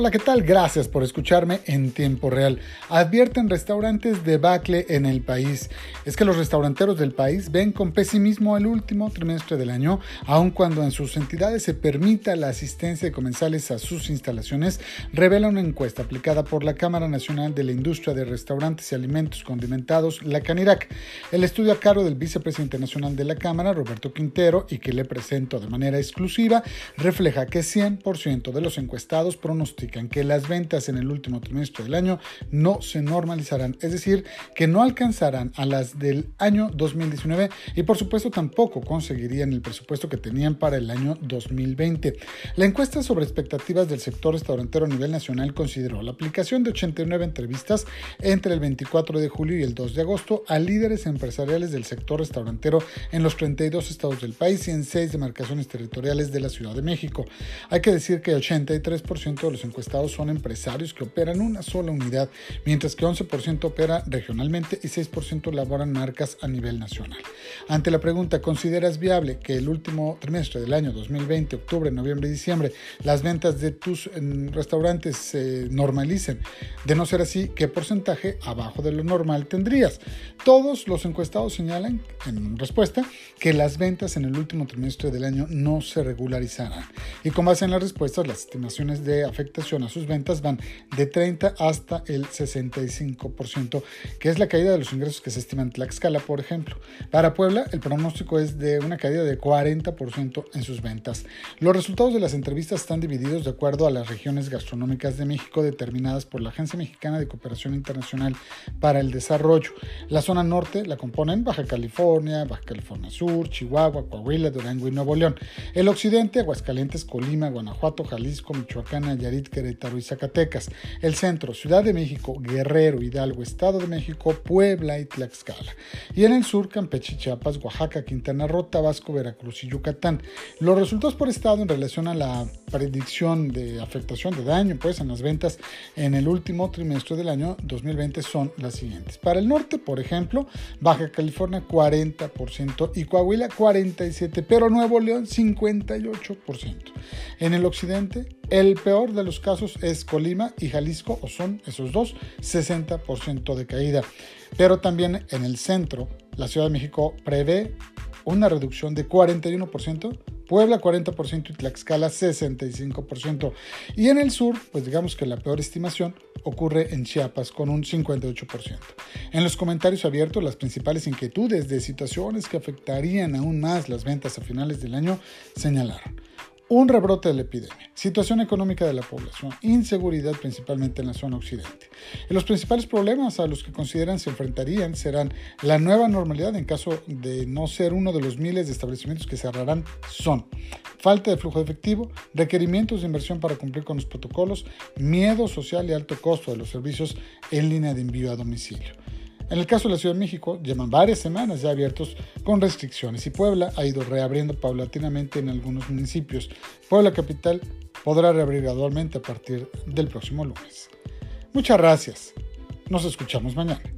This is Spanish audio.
Hola, ¿qué tal? Gracias por escucharme en tiempo real. Advierten restaurantes de bacle en el país. Es que los restauranteros del país ven con pesimismo el último trimestre del año, aun cuando en sus entidades se permita la asistencia de comensales a sus instalaciones, revela una encuesta aplicada por la Cámara Nacional de la Industria de Restaurantes y Alimentos Condimentados, la CANIRAC. El estudio a cargo del vicepresidente nacional de la Cámara, Roberto Quintero, y que le presento de manera exclusiva, refleja que 100% de los encuestados pronostican que las ventas en el último trimestre del año no se normalizarán, es decir, que no alcanzarán a las del año 2019 y por supuesto tampoco conseguirían el presupuesto que tenían para el año 2020. La encuesta sobre expectativas del sector restaurantero a nivel nacional consideró la aplicación de 89 entrevistas entre el 24 de julio y el 2 de agosto a líderes empresariales del sector restaurantero en los 32 estados del país y en 6 demarcaciones territoriales de la Ciudad de México. Hay que decir que el 83% de los encuestados son empresarios que operan una sola unidad, mientras que 11% opera regionalmente y 6% elaboran marcas a nivel nacional. Ante la pregunta, ¿consideras viable que el último trimestre del año 2020, octubre, noviembre y diciembre, las ventas de tus restaurantes se normalicen? De no ser así, ¿qué porcentaje abajo de lo normal tendrías? Todos los encuestados señalan, en respuesta, que las ventas en el último trimestre del año no se regularizarán. Y con base en las respuestas, las estimaciones de afectación a sus ventas van de 30 hasta el 65%, que es la caída de los ingresos que se estima en Tlaxcala, por ejemplo. Para Puebla, el pronóstico es de una caída de 40% en sus ventas. Los resultados de las entrevistas están divididos de acuerdo a las regiones gastronómicas de México determinadas por la Agencia Mexicana de Cooperación Internacional para el Desarrollo. La zona norte la componen Baja California, Baja California Sur, Chihuahua, Coahuila, Durango y Nuevo León. El occidente, Aguascalientes, Colima, Guanajuato, Jalisco, Michoacán, Nayarit, Y Zacatecas. El centro, Ciudad de México, Guerrero, Hidalgo, Estado de México, Puebla y Tlaxcala. Y en el sur, Campeche, Chiapas, Oaxaca, Quintana Roo, Tabasco, Veracruz y Yucatán. Los resultados por estado en relación a la predicción de afectación de daño pues, en las ventas en el último trimestre del año 2020 son las siguientes. Para el norte, por ejemplo, Baja California 40% y Coahuila 47%, pero Nuevo León 58%. En el occidente, el peor de los casos es Colima y Jalisco, o son esos dos, 60% de caída. Pero también en el centro, la Ciudad de México prevé una reducción de 41%, Puebla 40% y Tlaxcala 65%. Y en el sur, pues digamos que la peor estimación ocurre en Chiapas con un 58%. En los comentarios abiertos, las principales inquietudes de situaciones que afectarían aún más las ventas a finales del año señalaron un rebrote de la epidemia, situación económica de la población, inseguridad principalmente en la zona occidente. Y los principales problemas a los que consideran se enfrentarían serán la nueva normalidad en caso de no ser uno de los miles de establecimientos que cerrarán son falta de flujo de efectivo, requerimientos de inversión para cumplir con los protocolos, miedo social y alto costo de los servicios en línea de envío a domicilio. En el caso de la Ciudad de México, llevan varias semanas ya abiertos con restricciones y Puebla ha ido reabriendo paulatinamente en algunos municipios. Puebla Capital podrá reabrir gradualmente a partir del próximo lunes. Muchas gracias. Nos escuchamos mañana.